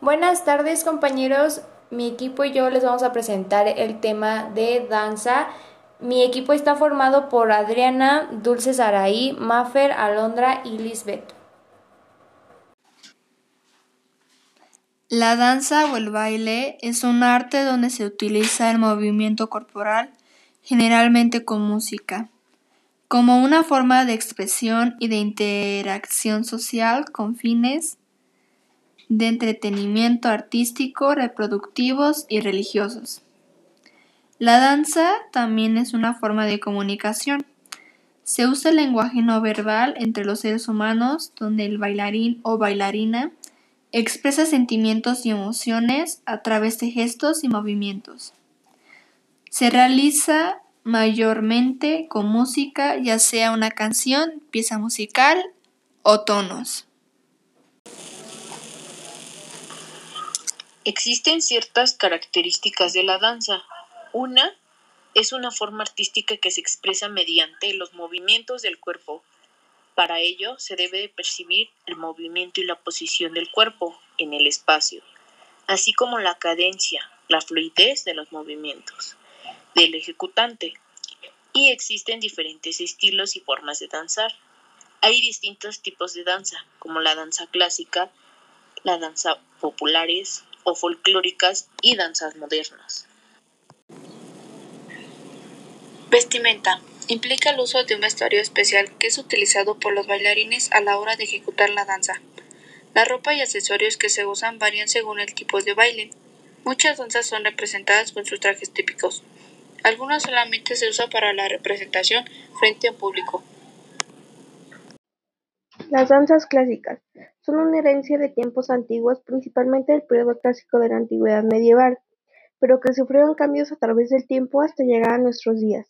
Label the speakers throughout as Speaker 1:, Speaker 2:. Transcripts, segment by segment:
Speaker 1: Buenas tardes compañeros, mi equipo y yo les vamos a presentar el tema de danza. Mi equipo está formado por Adriana, Dulce Saraí, Mafer, Alondra y Lisbeth.
Speaker 2: La danza o el baile es un arte donde se utiliza el movimiento corporal, generalmente con música, como una forma de expresión y de interacción social con fines de entretenimiento artístico, reproductivos y religiosos. La danza también es una forma de comunicación. Se usa el lenguaje no verbal entre los seres humanos, donde el bailarín o bailarina expresa sentimientos y emociones a través de gestos y movimientos. Se realiza mayormente con música, ya sea una canción, pieza musical o tonos.
Speaker 3: Existen ciertas características de la danza. Una es una forma artística que se expresa mediante los movimientos del cuerpo. Para ello se debe de percibir el movimiento y la posición del cuerpo en el espacio, así como la cadencia, la fluidez de los movimientos del ejecutante. Y existen diferentes estilos y formas de danzar. Hay distintos tipos de danza, como la danza clásica, la danza populares, o folclóricas y danzas modernas.
Speaker 4: Vestimenta. Implica el uso de un vestuario especial que es utilizado por los bailarines a la hora de ejecutar la danza. La ropa y accesorios que se usan varían según el tipo de baile. Muchas danzas son representadas con sus trajes típicos. Algunas solamente se usan para la representación frente a un público.
Speaker 5: Las danzas clásicas son una herencia de tiempos antiguos, principalmente del periodo clásico de la antigüedad medieval, pero que sufrieron cambios a través del tiempo hasta llegar a nuestros días.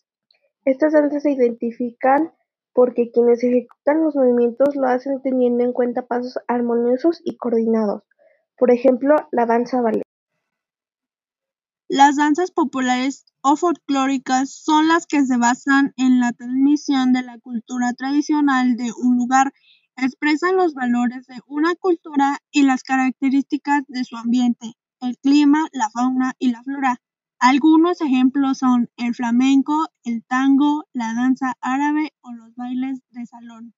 Speaker 5: Estas danzas se identifican porque quienes ejecutan los movimientos lo hacen teniendo en cuenta pasos armoniosos y coordinados. Por ejemplo, la danza ballet.
Speaker 6: Las danzas populares o folclóricas son las que se basan en la transmisión de la cultura tradicional de un lugar expresan los valores de una cultura y las características de su ambiente, el clima, la fauna y la flora. Algunos ejemplos son el flamenco, el tango, la danza árabe o los bailes de salón.